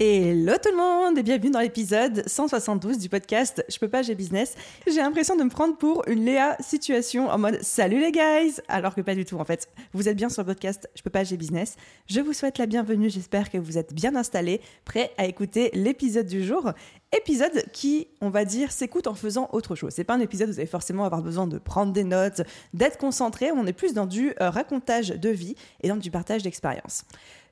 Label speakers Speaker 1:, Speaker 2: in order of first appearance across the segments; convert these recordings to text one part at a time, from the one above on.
Speaker 1: Hello tout le monde et bienvenue dans l'épisode 172 du podcast Je peux pas, j'ai business. J'ai l'impression de me prendre pour une Léa situation en mode salut les guys alors que pas du tout en fait. Vous êtes bien sur le podcast Je peux pas, j'ai business. Je vous souhaite la bienvenue, j'espère que vous êtes bien installés, prêts à écouter l'épisode du jour. Épisode qui, on va dire, s'écoute en faisant autre chose. C'est pas un épisode où vous allez forcément avoir besoin de prendre des notes, d'être concentré. On est plus dans du euh, racontage de vie et dans du partage d'expérience.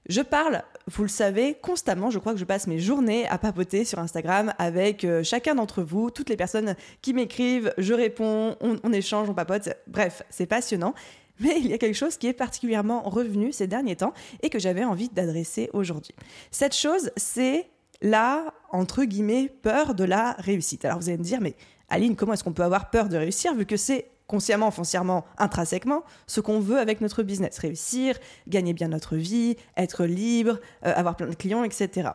Speaker 1: Je parle, vous le savez, constamment. Je crois que je passe mes journées à papoter sur Instagram avec euh, chacun d'entre vous, toutes les personnes qui m'écrivent, je réponds, on, échange, on papote. Bref, c'est passionnant. Mais il y a quelque chose qui est particulièrement revenu ces derniers temps et que j'avais envie d'adresser aujourd'hui. Cette chose, c'est la, entre guillemets, peur de la réussite. Alors vous allez me dire, mais Aline, comment est-ce qu'on peut avoir peur de réussir vu que c'est consciemment, foncièrement, intrinsèquement, ce qu'on veut avec notre business. Réussir, gagner bien notre vie, être libre, euh, avoir plein de clients, etc.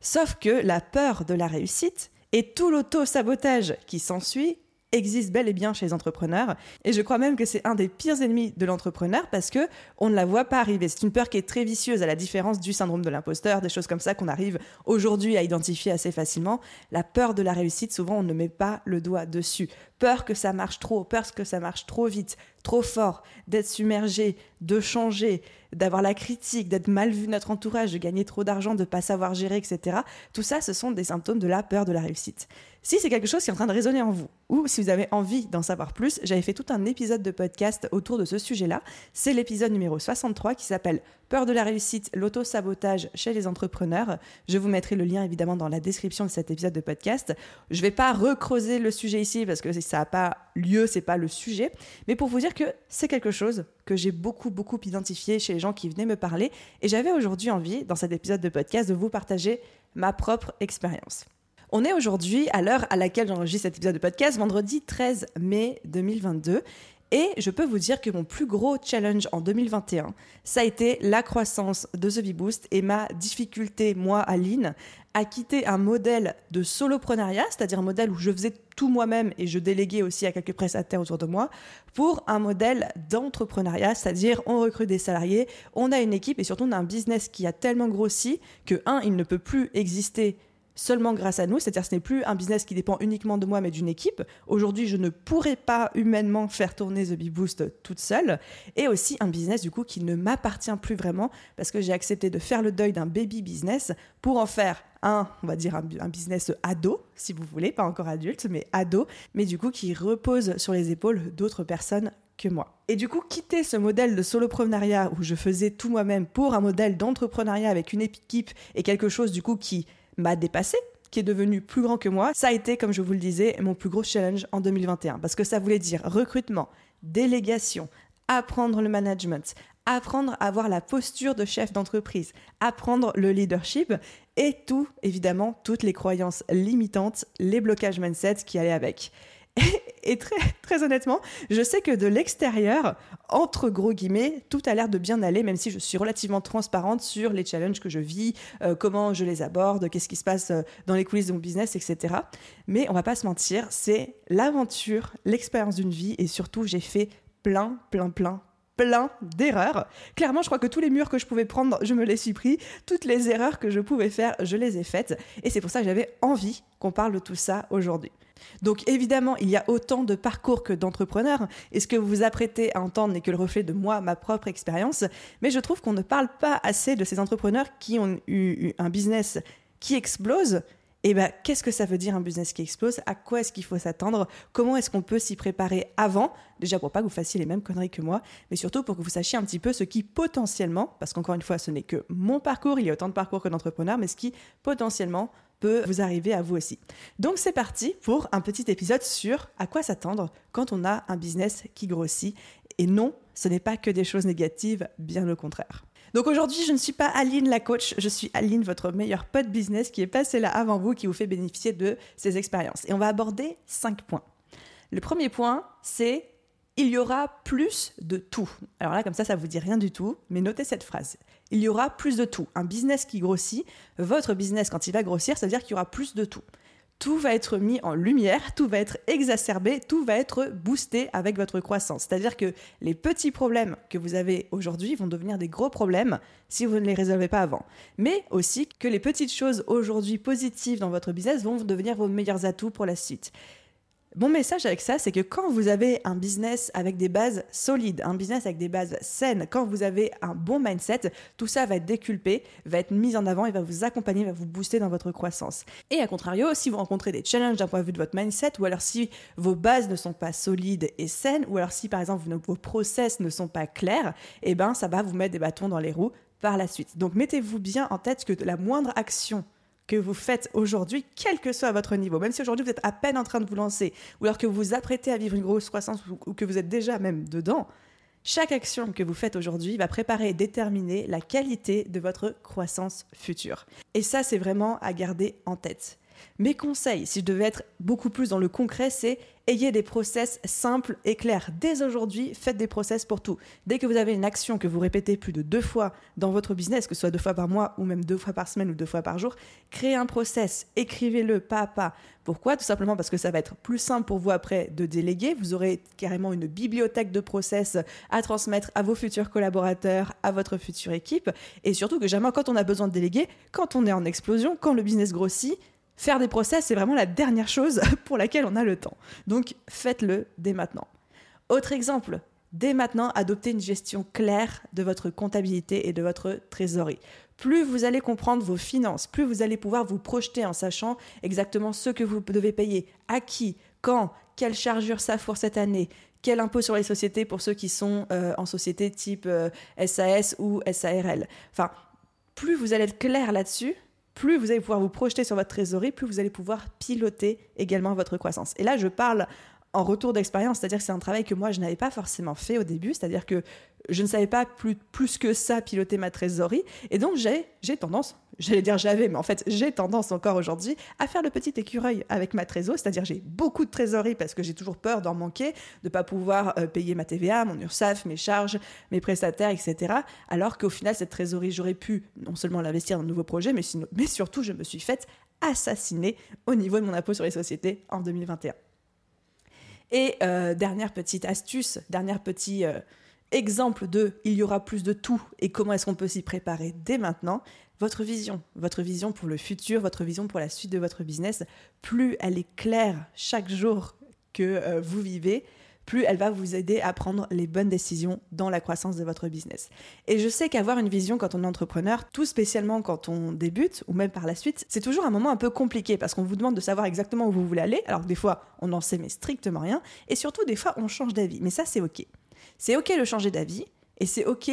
Speaker 1: Sauf que la peur de la réussite et tout l'auto-sabotage qui s'ensuit existe bel et bien chez les entrepreneurs et je crois même que c'est un des pires ennemis de l'entrepreneur parce que on ne la voit pas arriver. C'est une peur qui est très vicieuse à la différence du syndrome de l'imposteur, des choses comme ça qu'on arrive aujourd'hui à identifier assez facilement. La peur de la réussite, souvent on ne met pas le doigt dessus. Peur que ça marche trop, peur que ça marche trop vite, trop fort, d'être submergé, de changer, d'avoir la critique, d'être mal vu notre entourage, de gagner trop d'argent, de pas savoir gérer, etc. Tout ça, ce sont des symptômes de la peur de la réussite. Si c'est quelque chose qui est en train de résonner en vous, ou si vous avez envie d'en savoir plus, j'avais fait tout un épisode de podcast autour de ce sujet-là. C'est l'épisode numéro 63 qui s'appelle Peur de la réussite, l'auto-sabotage chez les entrepreneurs. Je vous mettrai le lien évidemment dans la description de cet épisode de podcast. Je ne vais pas recreuser le sujet ici parce que ça n'a pas lieu, c'est pas le sujet, mais pour vous dire que c'est quelque chose que j'ai beaucoup beaucoup identifié chez les gens qui venaient me parler et j'avais aujourd'hui envie dans cet épisode de podcast de vous partager ma propre expérience. On est aujourd'hui à l'heure à laquelle j'enregistre cet épisode de podcast, vendredi 13 mai 2022. Et je peux vous dire que mon plus gros challenge en 2021, ça a été la croissance de The Boost et ma difficulté, moi, Aline, à quitter un modèle de soloprenariat, c'est-à-dire un modèle où je faisais tout moi-même et je déléguais aussi à quelques prestataires autour de moi, pour un modèle d'entrepreneuriat, c'est-à-dire on recrute des salariés, on a une équipe et surtout on a un business qui a tellement grossi que, un, il ne peut plus exister seulement grâce à nous, c'est-à-dire ce n'est plus un business qui dépend uniquement de moi mais d'une équipe. Aujourd'hui, je ne pourrais pas humainement faire tourner The Bee Boost toute seule et aussi un business du coup qui ne m'appartient plus vraiment parce que j'ai accepté de faire le deuil d'un baby business pour en faire un, on va dire un, business ado, si vous voulez, pas encore adulte, mais ado, mais du coup qui repose sur les épaules d'autres personnes que moi. Et du coup, quitter ce modèle de soloprenariat où je faisais tout moi-même pour un modèle d'entrepreneuriat avec une équipe et quelque chose du coup qui m'a dépassé, qui est devenu plus grand que moi, ça a été, comme je vous le disais, mon plus gros challenge en 2021. Parce que ça voulait dire recrutement, délégation, apprendre le management, apprendre à avoir la posture de chef d'entreprise, apprendre le leadership et tout, évidemment, toutes les croyances limitantes, les blocages mindset qui allaient avec. Et, très, honnêtement, je sais que de l'extérieur, entre gros guillemets, tout a l'air de bien aller, même si je suis relativement transparente sur les challenges que je vis, euh, comment je les aborde, qu'est-ce qui se passe euh, dans les coulisses de mon business, etc. Mais on va pas se mentir, c'est l'aventure, l'expérience d'une vie, et surtout, j'ai fait plein, plein, plein, plein d'erreurs. Clairement, je crois que tous les murs que je pouvais prendre, je me les suis pris. Toutes les erreurs que je pouvais faire, je les ai faites. Et c'est pour ça que j'avais envie qu'on parle de tout ça aujourd'hui. Donc évidemment, il y a autant de parcours que d'entrepreneurs, et ce que vous vous apprêtez à entendre n'est que le reflet de moi, ma propre expérience, mais je trouve qu'on ne parle pas assez de ces entrepreneurs qui ont eu un business qui explose, et bien, qu'est-ce que ça veut dire un business qui explose? À quoi est-ce qu'il faut s'attendre? Comment est-ce qu'on peut s'y préparer avant? Déjà pour pas que vous fassiez les mêmes conneries que moi, mais surtout pour que vous sachiez un petit peu ce qui potentiellement, parce qu'encore une fois, ce n'est que mon parcours, il y a autant de parcours que d'entrepreneurs, mais ce qui potentiellement peut vous arriver à vous aussi. Donc c'est parti pour un petit épisode sur à quoi s'attendre quand on a un business qui grossit. Et non, ce n'est pas que des choses négatives, bien au contraire. Donc aujourd'hui, je ne suis pas Aline la coach, je suis Aline, votre meilleur pote business qui est passé là avant vous, qui vous fait bénéficier de ces expériences. Et on va aborder cinq points. Le premier point, c'est il y aura plus de tout. Alors là, comme ça, ça vous dit rien du tout, mais notez cette phrase. Il y aura plus de tout. Un business qui grossit, votre business, quand il va grossir, ça veut dire qu'il y aura plus de tout. Tout va être mis en lumière, tout va être exacerbé, tout va être boosté avec votre croissance. C'est-à-dire que les petits problèmes que vous avez aujourd'hui vont devenir des gros problèmes si vous ne les résolvez pas avant. Mais aussi que les petites choses aujourd'hui positives dans votre business vont devenir vos meilleurs atouts pour la suite. Mon message avec ça, c'est que quand vous avez un business avec des bases solides, un business avec des bases saines, quand vous avez un bon mindset, tout ça va être déculpé, va être mis en avant et va vous accompagner, va vous booster dans votre croissance. Et à contrario, si vous rencontrez des challenges d'un point de vue de votre mindset, ou alors si vos bases ne sont pas solides et saines, ou alors si par exemple vos process ne sont pas clairs, eh ben ça va vous mettre des bâtons dans les roues par la suite. Donc mettez-vous bien en tête que la moindre action que vous faites aujourd'hui, quel que soit votre niveau, même si aujourd'hui vous êtes à peine en train de vous lancer, ou alors que vous vous apprêtez à vivre une grosse croissance, ou que vous êtes déjà même dedans, chaque action que vous faites aujourd'hui va préparer et déterminer la qualité de votre croissance future. Et ça, c'est vraiment à garder en tête. Mes conseils, si je devais être beaucoup plus dans le concret, c'est ayez des process simples et clairs. Dès aujourd'hui, faites des process pour tout. Dès que vous avez une action que vous répétez plus de deux fois dans votre business, que ce soit deux fois par mois ou même deux fois par semaine ou deux fois par jour, créez un process, écrivez-le pas à pas. Pourquoi? Tout simplement parce que ça va être plus simple pour vous après de déléguer. Vous aurez carrément une bibliothèque de process à transmettre à vos futurs collaborateurs, à votre future équipe. Et surtout que jamais quand on a besoin de déléguer, quand on est en explosion, quand le business grossit, Faire des process, c'est vraiment la dernière chose pour laquelle on a le temps. Donc faites-le dès maintenant. Autre exemple, dès maintenant, adoptez une gestion claire de votre comptabilité et de votre trésorerie. Plus vous allez comprendre vos finances, plus vous allez pouvoir vous projeter en sachant exactement ce que vous devez payer, à qui, quand, quelle chargure ça fourre cette année, quel impôt sur les sociétés pour ceux qui sont euh, en société type SAS euh, ou SARL. Enfin, plus vous allez être clair là-dessus, plus vous allez pouvoir vous projeter sur votre trésorerie, plus vous allez pouvoir piloter également votre croissance. Et là, je parle en retour d'expérience, c'est-à-dire que c'est un travail que moi, je n'avais pas forcément fait au début, c'est-à-dire que je ne savais pas plus, plus que ça piloter ma trésorerie. Et donc, j'ai tendance, j'allais dire j'avais, mais en fait, j'ai tendance encore aujourd'hui à faire le petit écureuil avec ma trésorerie, c'est-à-dire j'ai beaucoup de trésorerie parce que j'ai toujours peur d'en manquer, de ne pas pouvoir euh, payer ma TVA, mon URSAF, mes charges, mes prestataires, etc. Alors qu'au final, cette trésorerie, j'aurais pu non seulement l'investir dans de nouveaux projets, mais, surtout, je me suis faite assassiner au niveau de mon impôt sur les sociétés en 2021. Et euh, dernière petite astuce, dernière petit euh, exemple de il y aura plus de tout et comment est-ce qu'on peut s'y préparer dès maintenant, votre vision, votre vision pour le futur, votre vision pour la suite de votre business, plus elle est claire chaque jour que euh, vous vivez, plus elle va vous aider à prendre les bonnes décisions dans la croissance de votre business. Et je sais qu'avoir une vision quand on est entrepreneur, tout spécialement quand on débute ou même par la suite, c'est toujours un moment un peu compliqué parce qu'on vous demande de savoir exactement où vous voulez aller, alors que des fois on n'en sait strictement rien, et surtout des fois on change d'avis. Mais ça c'est ok. C'est ok de changer d'avis et c'est ok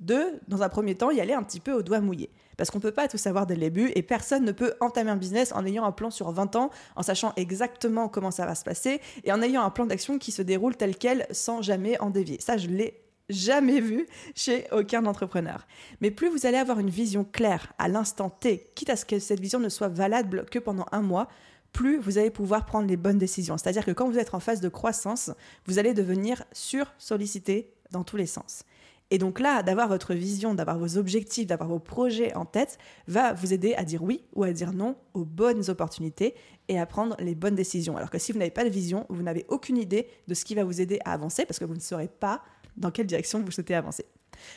Speaker 1: de, dans un premier temps, y aller un petit peu au doigt mouillé. Parce qu'on ne peut pas tout savoir dès le début et personne ne peut entamer un business en ayant un plan sur 20 ans, en sachant exactement comment ça va se passer et en ayant un plan d'action qui se déroule tel quel sans jamais en dévier. Ça, je l'ai jamais vu chez aucun entrepreneur. Mais plus vous allez avoir une vision claire à l'instant T, quitte à ce que cette vision ne soit valable que pendant un mois, plus vous allez pouvoir prendre les bonnes décisions. C'est-à-dire que quand vous êtes en phase de croissance, vous allez devenir sur-sollicité dans tous les sens. Et donc là, d'avoir votre vision, d'avoir vos objectifs, d'avoir vos projets en tête, va vous aider à dire oui ou à dire non aux bonnes opportunités et à prendre les bonnes décisions. Alors que si vous n'avez pas de vision, vous n'avez aucune idée de ce qui va vous aider à avancer parce que vous ne saurez pas dans quelle direction vous souhaitez avancer.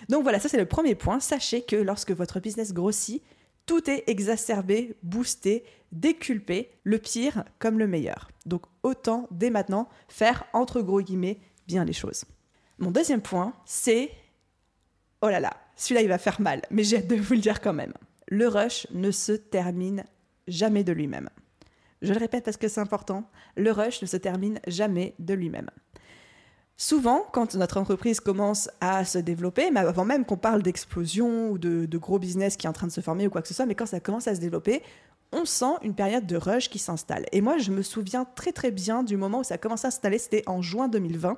Speaker 1: Donc voilà, ça c'est le premier point. Sachez que lorsque votre business grossit, tout est exacerbé, boosté, déculpé, le pire comme le meilleur. Donc autant dès maintenant faire entre gros guillemets bien les choses. Mon deuxième point, c'est Oh là là, celui-là il va faire mal, mais j'ai hâte de vous le dire quand même. Le rush ne se termine jamais de lui-même. Je le répète parce que c'est important, le rush ne se termine jamais de lui-même. Souvent, quand notre entreprise commence à se développer, mais avant même qu'on parle d'explosion ou de, de, gros business qui est en train de se former ou quoi que ce soit, mais quand ça commence à se développer, on sent une période de rush qui s'installe. Et moi, je me souviens très très bien du moment où ça a commencé à s'installer, c'était en juin 2020,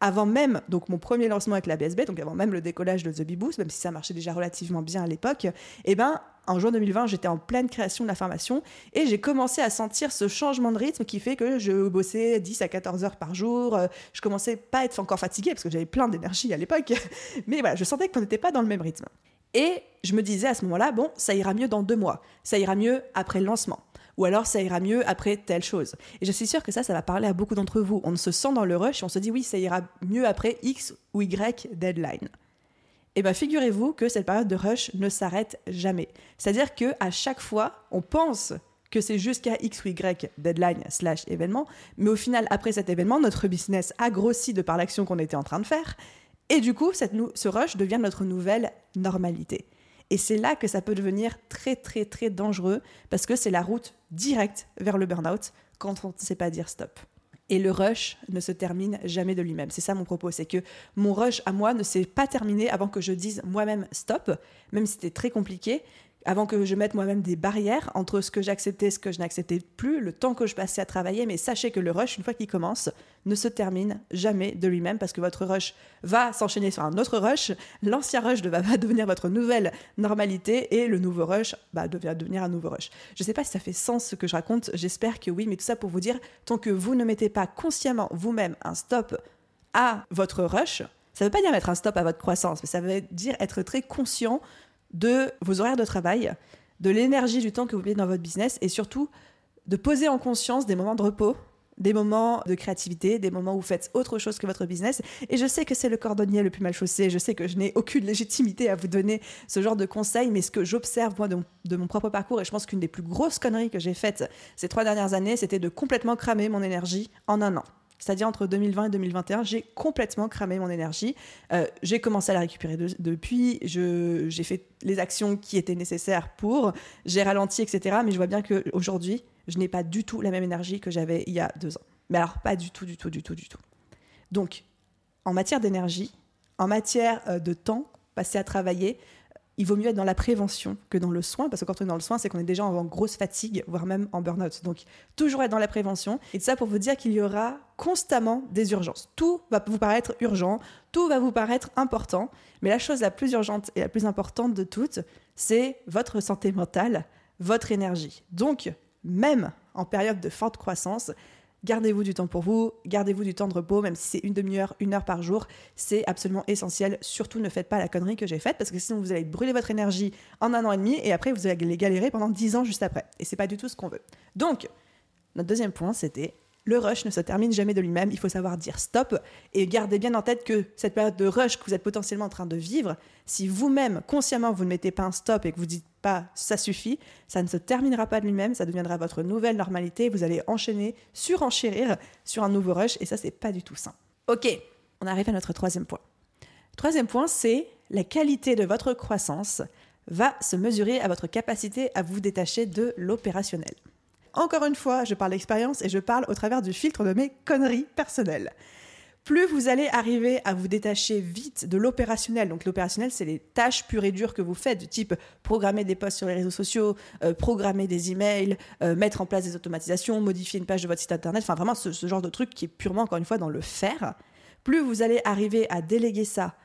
Speaker 1: avant même donc mon premier lancement avec la BSB, donc avant même le décollage de The Bee Boost, même si ça marchait déjà relativement bien à l'époque, eh ben en juin 2020, j'étais en pleine création de la formation et j'ai commencé à sentir ce changement de rythme qui fait que je bossais 10 à 14 heures par jour. Euh, je commençais pas à être encore fatiguée parce que j'avais plein d'énergie à l'époque, mais voilà, je sentais qu'on n'était pas dans le même rythme. Et je me disais à ce moment-là, bon, ça ira mieux dans deux mois, ça ira mieux après le lancement ou alors ça ira mieux après telle chose. Et je suis sûre que ça, ça va parler à beaucoup d'entre vous. On se sent dans le rush et on se dit oui, ça ira mieux après X ou Y deadline. Et eh bien figurez-vous que cette période de rush ne s'arrête jamais. C'est-à-dire que à chaque fois, on pense que c'est jusqu'à X ou Y deadline slash événement, mais au final, après cet événement, notre business a grossi de par l'action qu'on était en train de faire, et du coup, cette ce rush devient notre nouvelle normalité. Et c'est là que ça peut devenir très très très dangereux parce que c'est la route directe vers le burn-out quand on ne sait pas dire stop. Et le rush ne se termine jamais de lui-même. C'est ça mon propos, c'est que mon rush à moi ne s'est pas terminé avant que je dise moi-même stop, même si c'était très compliqué avant que je mette moi-même des barrières entre ce que j'acceptais et ce que je n'acceptais plus, le temps que je passais à travailler, mais sachez que le rush, une fois qu'il commence, ne se termine jamais de lui-même parce que votre rush va s'enchaîner sur un autre rush, l'ancien rush va, devenir votre nouvelle normalité et le nouveau rush va devenir un nouveau rush. Je ne sais pas si ça fait sens ce que je raconte, j'espère que oui, mais tout ça pour vous dire, tant que vous ne mettez pas consciemment vous-même un stop à votre rush, ça ne veut pas dire mettre un stop à votre croissance, mais ça veut dire être très conscient de vos horaires de travail, de l'énergie du temps que vous mettez dans votre business et surtout de poser en conscience des moments de repos, des moments de créativité, des moments où vous faites autre chose que votre business. Et je sais que c'est le cordonnier le plus mal chaussé, je sais que je n'ai aucune légitimité à vous donner ce genre de conseils, mais ce que j'observe moi de, mon propre parcours, et je pense qu'une des plus grosses conneries que j'ai faites ces trois dernières années, c'était de complètement cramer mon énergie en un an c'est-à-dire entre 2020 et 2021, j'ai complètement cramé mon énergie. Euh, j'ai commencé à la récupérer depuis, j'ai fait les actions qui étaient nécessaires pour, j'ai ralenti, etc. Mais je vois bien qu'aujourd'hui, je n'ai pas du tout la même énergie que j'avais il y a deux ans. Mais alors, pas du tout, du tout, du tout, du tout. Donc, en matière d'énergie, en matière euh, de temps passé à travailler, il vaut mieux être dans la prévention que dans le soin, parce que quand on est dans le soin, c'est qu'on est déjà en grosse fatigue, voire même en burn-out. Donc, toujours être dans la prévention. Et ça pour vous dire qu'il y aura constamment des urgences. Tout va vous paraître urgent, tout va vous paraître important, mais la chose la plus urgente et la plus importante de toutes, c'est votre santé mentale, votre énergie. Donc, même en période de forte croissance, Gardez-vous du temps pour vous, gardez-vous du temps de repos, même si c'est une demi-heure, une heure par jour, c'est absolument essentiel. Surtout ne faites pas la connerie que j'ai faite parce que sinon vous allez brûler votre énergie en un an et demi et après vous allez galérer pendant dix ans juste après. Et c'est pas du tout ce qu'on veut. Donc, notre deuxième point, c'était le rush ne se termine jamais de lui-même, il faut savoir dire stop et gardez bien en tête que cette période de rush que vous êtes potentiellement en train de vivre, si vous-même consciemment vous ne mettez pas un stop et que vous dites pas ça suffit, ça ne se terminera pas de lui-même, ça deviendra votre nouvelle normalité, vous allez enchaîner, surenchérir sur un nouveau rush et ça c'est pas du tout sain. OK, on arrive à notre troisième point. Troisième point, c'est la qualité de votre croissance va se mesurer à votre capacité à vous détacher de l'opérationnel. Encore une fois, je parle d'expérience et je parle au travers du filtre de mes conneries personnelles. Plus vous allez arriver à vous détacher vite de l'opérationnel, donc l'opérationnel, c'est les tâches pures et dures que vous faites, du type programmer des posts sur les réseaux sociaux, euh, programmer des emails, euh, mettre en place des automatisations, modifier une page de votre site internet, enfin vraiment ce, ce genre de truc qui est purement, encore une fois, dans le faire. Plus vous allez arriver à déléguer ça,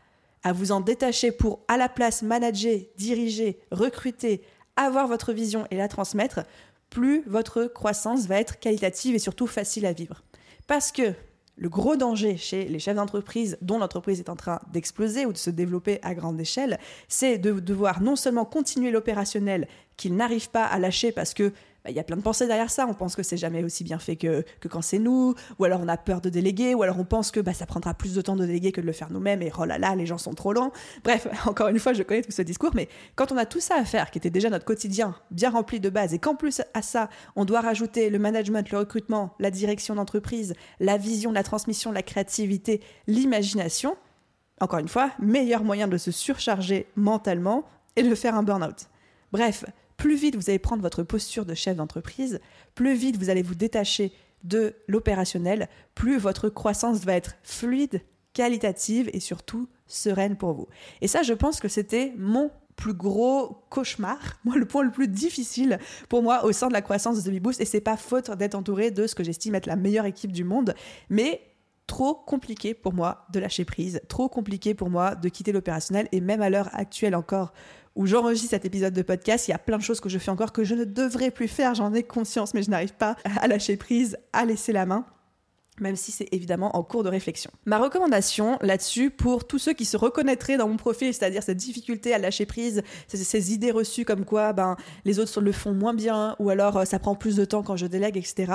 Speaker 1: à vous en détacher pour à la place manager, diriger, recruter, avoir votre vision et la transmettre, plus votre croissance va être qualitative et surtout facile à vivre. Parce que le gros danger chez les chefs d'entreprise dont l'entreprise est en train d'exploser ou de se développer à grande échelle, c'est de devoir non seulement continuer l'opérationnel qu'ils n'arrivent pas à lâcher parce que bah, il y a plein de pensées derrière ça. On pense que c'est jamais aussi bien fait que, que quand c'est nous, ou alors on a peur de déléguer, ou alors on pense que bah, ça prendra plus de temps de déléguer que de le faire nous-mêmes, et oh là là, les gens sont trop lents. Bref, encore une fois, je connais tout ce discours, mais quand on a tout ça à faire, qui était déjà notre quotidien bien rempli de base, et qu'en plus à ça, on doit rajouter le management, le recrutement, la direction d'entreprise, la vision, la transmission, la créativité, l'imagination, encore une fois, meilleur moyen de se surcharger mentalement et de faire un burn-out. Bref, plus vite vous allez prendre votre posture de chef d'entreprise, plus vite vous allez vous détacher de l'opérationnel, plus votre croissance va être fluide, qualitative et surtout sereine pour vous. Et ça, je pense que c'était mon plus gros cauchemar, moi le point le plus difficile pour moi au sein de la croissance de The Boost et c'est pas faute d'être entouré de ce que j'estime être la meilleure équipe du monde, mais trop compliqué pour moi de lâcher prise, trop compliqué pour moi de quitter l'opérationnel et même à l'heure actuelle encore où j'enregistre cet épisode de podcast, il y a plein de choses que je fais encore que je ne devrais plus faire, j'en ai conscience, mais je n'arrive pas à lâcher prise, à laisser la main même si c'est évidemment en cours de réflexion. Ma recommandation là-dessus pour tous ceux qui se reconnaîtraient dans mon profil, c'est-à-dire cette difficulté à lâcher prise, ces, idées reçues comme quoi ben, les autres le font moins bien ou alors euh, ça prend plus de temps quand je délègue, etc.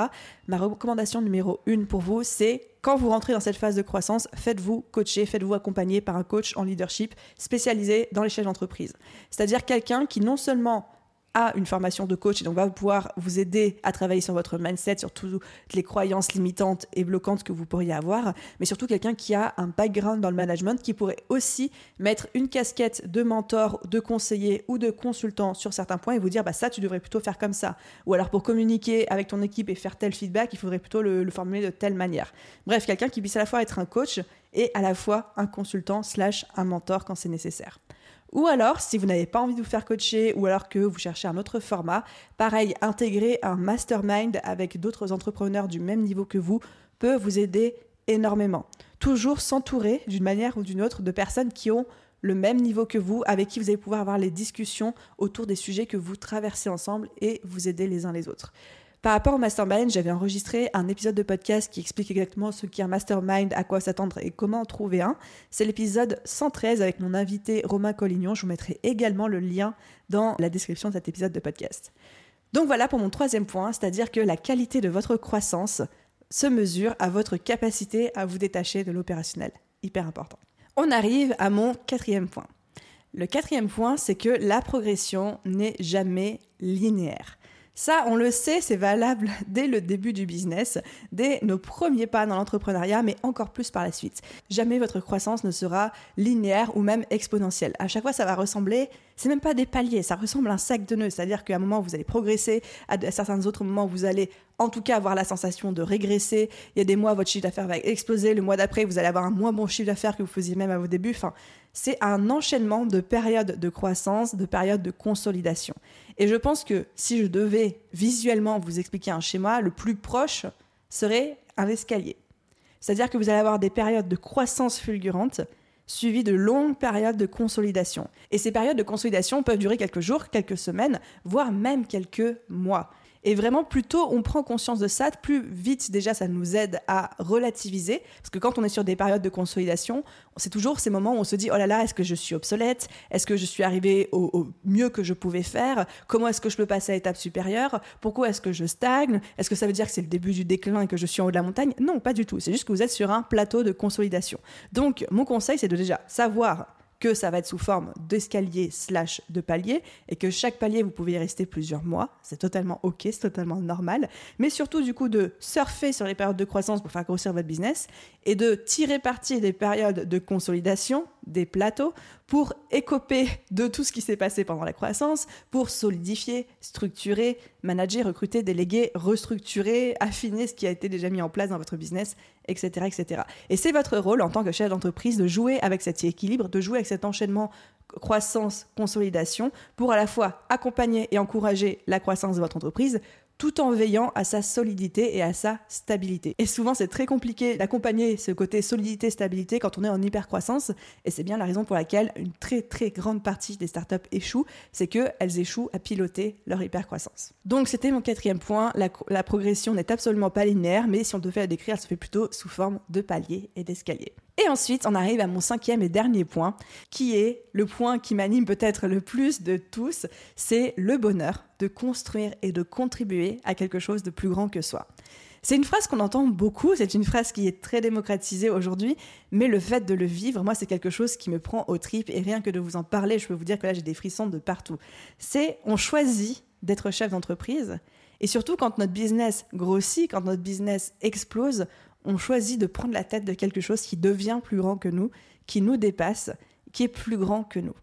Speaker 1: Ma recommandation numéro une pour vous, c'est quand vous rentrez dans cette phase de croissance, faites-vous coacher, faites-vous accompagner par un coach en leadership spécialisé dans chefs d'entreprise. C'est-à-dire quelqu'un qui non seulement a une formation de coach et donc va pouvoir vous aider à travailler sur votre mindset, sur toutes les croyances limitantes et bloquantes que vous pourriez avoir, mais surtout quelqu'un qui a un background dans le management qui pourrait aussi mettre une casquette de mentor, de conseiller ou de consultant sur certains points et vous dire bah ça tu devrais plutôt faire comme ça ou alors pour communiquer avec ton équipe et faire tel feedback, il faudrait plutôt le, le formuler de telle manière. Bref, quelqu'un qui puisse à la fois être un coach et à la fois un consultant slash un mentor quand c'est nécessaire. Ou alors, si vous n'avez pas envie de vous faire coacher ou alors que vous cherchez un autre format, pareil, intégrer un mastermind avec d'autres entrepreneurs du même niveau que vous peut vous aider énormément. Toujours s'entourer d'une manière ou d'une autre de personnes qui ont le même niveau que vous, avec qui vous allez pouvoir avoir les discussions autour des sujets que vous traversez ensemble et vous aider les uns les autres. Par rapport au mastermind, j'avais enregistré un épisode de podcast qui explique exactement ce qu'est un mastermind, à quoi s'attendre et comment en trouver un. C'est l'épisode 113 avec mon invité Romain Collignon. Je vous mettrai également le lien dans la description de cet épisode de podcast. Donc voilà pour mon troisième point, c'est-à-dire que la qualité de votre croissance se mesure à votre capacité à vous détacher de l'opérationnel. Hyper important. On arrive à mon quatrième point. Le quatrième point, c'est que la progression n'est jamais linéaire. Ça, on le sait, c'est valable dès le début du business, dès nos premiers pas dans l'entrepreneuriat, mais encore plus par la suite. Jamais votre croissance ne sera linéaire ou même exponentielle. À chaque fois, ça va ressembler, c'est même pas des paliers, ça ressemble à un sac de nœuds. C'est-à-dire qu'à un moment, vous allez progresser, à certains autres moments, vous allez en tout cas avoir la sensation de régresser. Il y a des mois, votre chiffre d'affaires va exploser. Le mois d'après, vous allez avoir un moins bon chiffre d'affaires que vous faisiez même à vos débuts. Enfin, c'est un enchaînement de périodes de croissance, de périodes de consolidation. Et je pense que si je devais visuellement vous expliquer un schéma, le plus proche serait un escalier. C'est-à-dire que vous allez avoir des périodes de croissance fulgurante suivies de longues périodes de consolidation. Et ces périodes de consolidation peuvent durer quelques jours, quelques semaines, voire même quelques mois. Et vraiment, plus tôt on prend conscience de ça, plus vite déjà ça nous aide à relativiser. Parce que quand on est sur des périodes de consolidation, c'est toujours ces moments où on se dit, oh là là, est-ce que je suis obsolète? Est-ce que je suis arrivé au, mieux que je pouvais faire? Comment est-ce que je peux passer à l'étape supérieure? Pourquoi est-ce que je stagne? Est-ce que ça veut dire que c'est le début du déclin et que je suis en haut de la montagne? Non, pas du tout. C'est juste que vous êtes sur un plateau de consolidation. Donc, mon conseil, c'est de déjà savoir que ça va être sous forme d'escalier slash de palier et que chaque palier, vous pouvez y rester plusieurs mois. C'est totalement OK, c'est totalement normal. Mais surtout, du coup, de surfer sur les périodes de croissance pour faire grossir votre business et de tirer parti des périodes de consolidation, des plateaux, pour écoper de tout ce qui s'est passé pendant la croissance, pour solidifier, structurer, manager, recruter, déléguer, restructurer, affiner ce qui a été déjà mis en place dans votre business, etc. etc. Et c'est votre rôle en tant que chef d'entreprise de jouer avec cet équilibre, de jouer avec cet enchaînement croissance, consolidation, pour à la fois accompagner et encourager la croissance de votre entreprise, tout en veillant à sa solidité et à sa stabilité. Et souvent, c'est très compliqué d'accompagner ce côté solidité-stabilité quand on est en hyper-croissance, et c'est bien la raison pour laquelle une très très grande partie des startups échouent, c'est qu'elles échouent à piloter leur hyper-croissance. Donc c'était mon quatrième point, la, progression n'est absolument pas linéaire, mais si on devait la décrire, elle se fait plutôt sous forme de paliers et d'escaliers. Et ensuite, on arrive à mon cinquième et dernier point, qui est le point qui m'anime peut-être le plus de tous, c'est le bonheur de construire et de contribuer à quelque chose de plus grand que soi. C'est une phrase qu'on entend beaucoup, c'est une phrase qui est très démocratisée aujourd'hui, mais le fait de le vivre, moi, c'est quelque chose qui me prend au tripes et rien que de vous en parler, je peux vous dire que là, j'ai des frissons de partout. C'est, on choisit d'être chef d'entreprise et surtout quand notre business grossit, quand notre business explose, on choisit de prendre la tête de quelque chose qui devient plus grand que nous, qui nous dépasse, qui est plus grand que nous.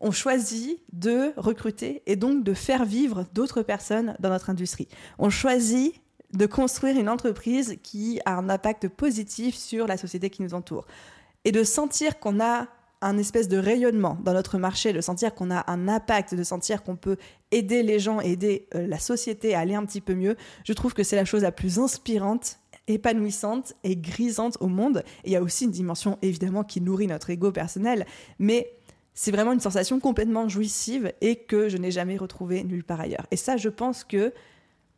Speaker 1: On choisit de recruter et donc de faire vivre d'autres personnes dans notre industrie. On choisit de construire une entreprise qui a un impact positif sur la société qui nous entoure. Et de sentir qu'on a un espèce de rayonnement dans notre marché, de sentir qu'on a un impact, de sentir qu'on peut aider les gens, aider euh, la société à aller un petit peu mieux, je trouve que c'est la chose la plus inspirante épanouissante et grisante au monde. Et il y a aussi une dimension évidemment qui nourrit notre ego personnel, mais c'est vraiment une sensation complètement jouissive et que je n'ai jamais retrouvée nulle part ailleurs. Et ça, je pense que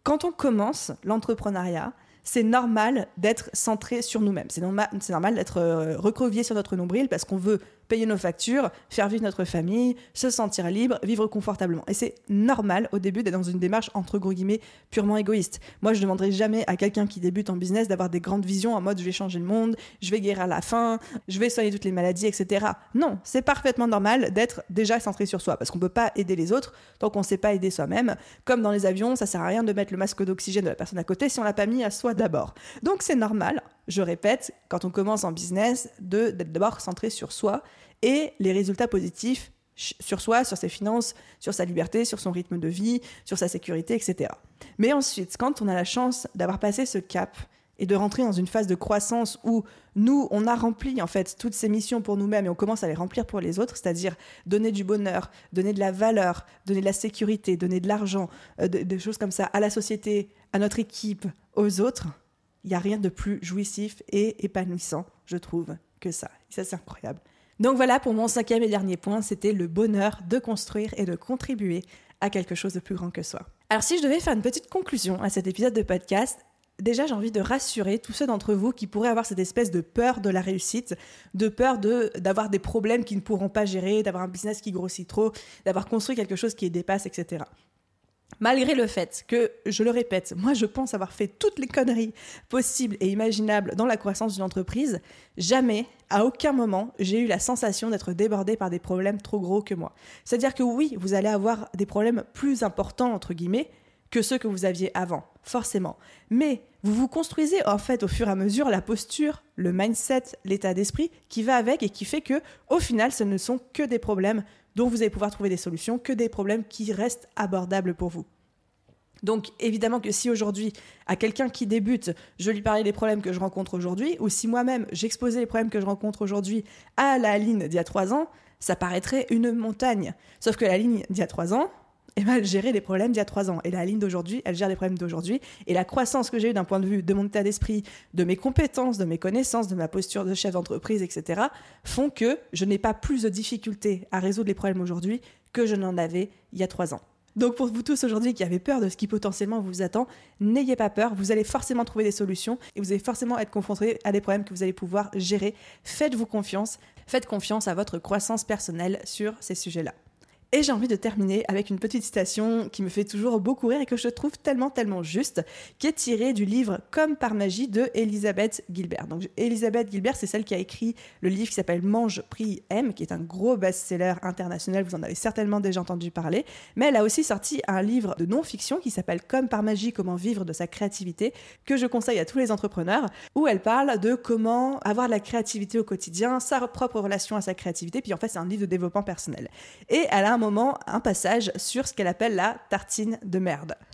Speaker 1: quand on commence l'entrepreneuriat, c'est normal d'être centré sur nous-mêmes. C'est normal, normal d'être euh, recrovié sur notre nombril parce qu'on veut payer nos factures, faire vivre notre famille, se sentir libre, vivre confortablement. Et c'est normal au début d'être dans une démarche entre gros guillemets purement égoïste. Moi, je ne demanderai jamais à quelqu'un qui débute en business d'avoir des grandes visions en mode je vais changer le monde, je vais guérir la faim, je vais soigner toutes les maladies, etc. Non, c'est parfaitement normal d'être déjà centré sur soi parce qu'on ne peut pas aider les autres tant qu'on ne sait pas aider soi-même. Comme dans les avions, ça sert à rien de mettre le masque d'oxygène de la personne à côté si on l'a pas mis à soi d'abord. Donc c'est normal, je répète, quand on commence en business, d'être d'abord centré sur soi et les résultats positifs sur soi, sur ses finances, sur sa liberté, sur son rythme de vie, sur sa sécurité, etc. Mais ensuite, quand on a la chance d'avoir passé ce cap et de rentrer dans une phase de croissance où nous, on a rempli en fait toutes ces missions pour nous-mêmes et on commence à les remplir pour les autres, c'est-à-dire donner du bonheur, donner de la valeur, donner de la sécurité, donner de l'argent, euh, des choses comme ça à la société, à notre équipe, aux autres, il n'y a rien de plus jouissif et épanouissant, je trouve, que ça. Et ça, c'est incroyable. Donc voilà pour mon cinquième et dernier point, c'était le bonheur de construire et de contribuer à quelque chose de plus grand que soi. Alors si je devais faire une petite conclusion à cet épisode de podcast, déjà j'ai envie de rassurer tous ceux d'entre vous qui pourraient avoir cette espèce de peur de la réussite, de peur de d'avoir des problèmes qu'ils ne pourront pas gérer, d'avoir un business qui grossit trop, d'avoir construit quelque chose qui les dépasse, etc. Malgré le fait que, je le répète, moi je pense avoir fait toutes les conneries possibles et imaginables dans la croissance d'une entreprise, jamais, à aucun moment, j'ai eu la sensation d'être débordé par des problèmes trop gros que moi. C'est-à-dire que oui, vous allez avoir des problèmes plus importants, entre guillemets, que ceux que vous aviez avant, forcément. Mais vous vous construisez en fait au fur et à mesure la posture, le mindset, l'état d'esprit qui va avec et qui fait que, au final, ce ne sont que des problèmes dont vous allez pouvoir trouver des solutions, que des problèmes qui restent abordables pour vous. Donc évidemment que si aujourd'hui, à quelqu'un qui débute, je lui parlais des problèmes que je rencontre aujourd'hui, ou si moi-même j'exposais les problèmes que je rencontre aujourd'hui à la ligne d'il y a trois ans, ça paraîtrait une montagne. Sauf que la ligne d'il y a trois ans, eh ben, elle gérait les problèmes d'il y a trois ans. Et la ligne d'aujourd'hui, elle gère les problèmes d'aujourd'hui. Et la croissance que j'ai eue d'un point de vue de mon état d'esprit, de mes compétences, de mes connaissances, de ma posture de chef d'entreprise, etc., font que je n'ai pas plus de difficultés à résoudre les problèmes aujourd'hui que je n'en avais il y a trois ans. Donc pour vous tous aujourd'hui qui avez peur de ce qui potentiellement vous attend, n'ayez pas peur, vous allez forcément trouver des solutions et vous allez forcément être confronté à des problèmes que vous allez pouvoir gérer. Faites-vous confiance, faites confiance à votre croissance personnelle sur ces sujets-là. Et j'ai envie de terminer avec une petite citation qui me fait toujours beaucoup rire et que je trouve tellement, tellement juste, qui est tirée du livre Comme par magie de Elisabeth Gilbert. Donc, Elisabeth Gilbert, c'est celle qui a écrit le livre qui s'appelle Mange, Prix, M, qui est un gros best-seller international. Vous en avez certainement déjà entendu parler. Mais elle a aussi sorti un livre de non-fiction qui s'appelle Comme par magie, comment vivre de sa créativité, que je conseille à tous les entrepreneurs, où elle parle de comment avoir de la créativité au quotidien, sa propre relation à sa créativité. Puis en fait, c'est un livre de développement personnel. Et elle a un moment un passage sur ce qu'elle appelle la tartine de merde.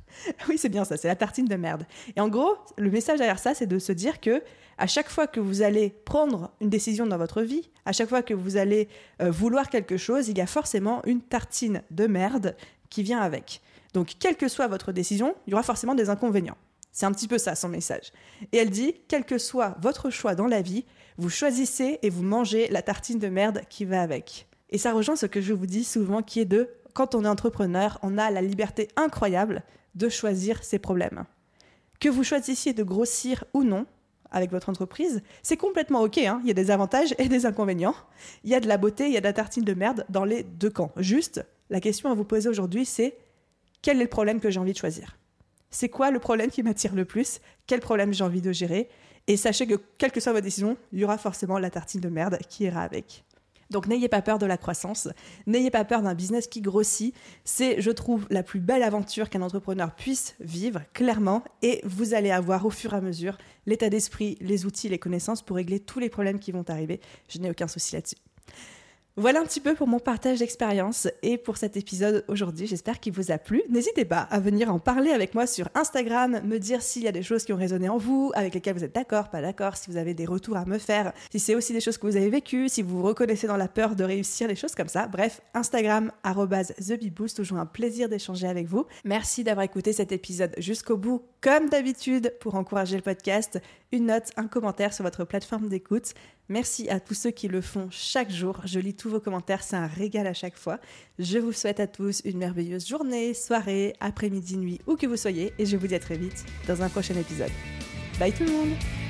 Speaker 1: Oui, c'est bien ça, c'est la tartine de merde. Et en gros, le message derrière ça, c'est de se dire que à chaque fois que vous allez prendre une décision dans votre vie, à chaque fois que vous allez euh, vouloir quelque chose, il y a forcément une tartine de merde qui vient avec. Donc, quelle que soit votre décision, il y aura forcément des inconvénients. C'est un petit peu ça son message. Et elle dit, quel que soit votre choix dans la vie, vous choisissez et vous mangez la tartine de merde qui va avec. Et ça rejoint ce que je vous dis souvent qui est de quand on est entrepreneur, on a la liberté incroyable de choisir ses problèmes. Que vous choisissiez de grossir ou non avec votre entreprise, c'est complètement OK. Hein. il y a des avantages et des inconvénients. Il y a de la beauté, il y a de la tartine de merde dans les deux camps. Juste, la question à vous poser aujourd'hui, c'est quel est le problème que j'ai envie de choisir? C'est quoi le problème qui m'attire le plus? Quel problème j'ai envie de gérer? Et sachez que, quelle que soit votre décision, il y aura forcément la tartine de merde qui ira avec. Donc n'ayez pas peur de la croissance, n'ayez pas peur d'un business qui grossit. C'est, je trouve, la plus belle aventure qu'un entrepreneur puisse vivre, clairement, et vous allez avoir au fur et à mesure l'état d'esprit, les outils, les connaissances pour régler tous les problèmes qui vont arriver. Je n'ai aucun souci là-dessus. Voilà un petit peu pour mon partage d'expérience et pour cet épisode aujourd'hui. J'espère qu'il vous a plu. N'hésitez pas à venir en parler avec moi sur Instagram, me dire s'il y a des choses qui ont résonné en vous, avec lesquelles vous êtes d'accord, pas d'accord, si vous avez des retours à me faire, si c'est aussi des choses que vous avez vécues, si vous vous reconnaissez dans la peur de réussir, des choses comme ça. Bref, Instagram, TheBeBoost, toujours un plaisir d'échanger avec vous. Merci d'avoir écouté cet épisode jusqu'au bout, comme d'habitude, pour encourager le podcast. Une note, un commentaire sur votre plateforme d'écoute. Merci à tous ceux qui le font chaque jour. Je lis tous vos commentaires, c'est un régal à chaque fois. Je vous souhaite à tous une merveilleuse journée, soirée, après-midi, nuit, où que vous soyez, et je vous dis à très vite dans un prochain épisode. Bye tout le monde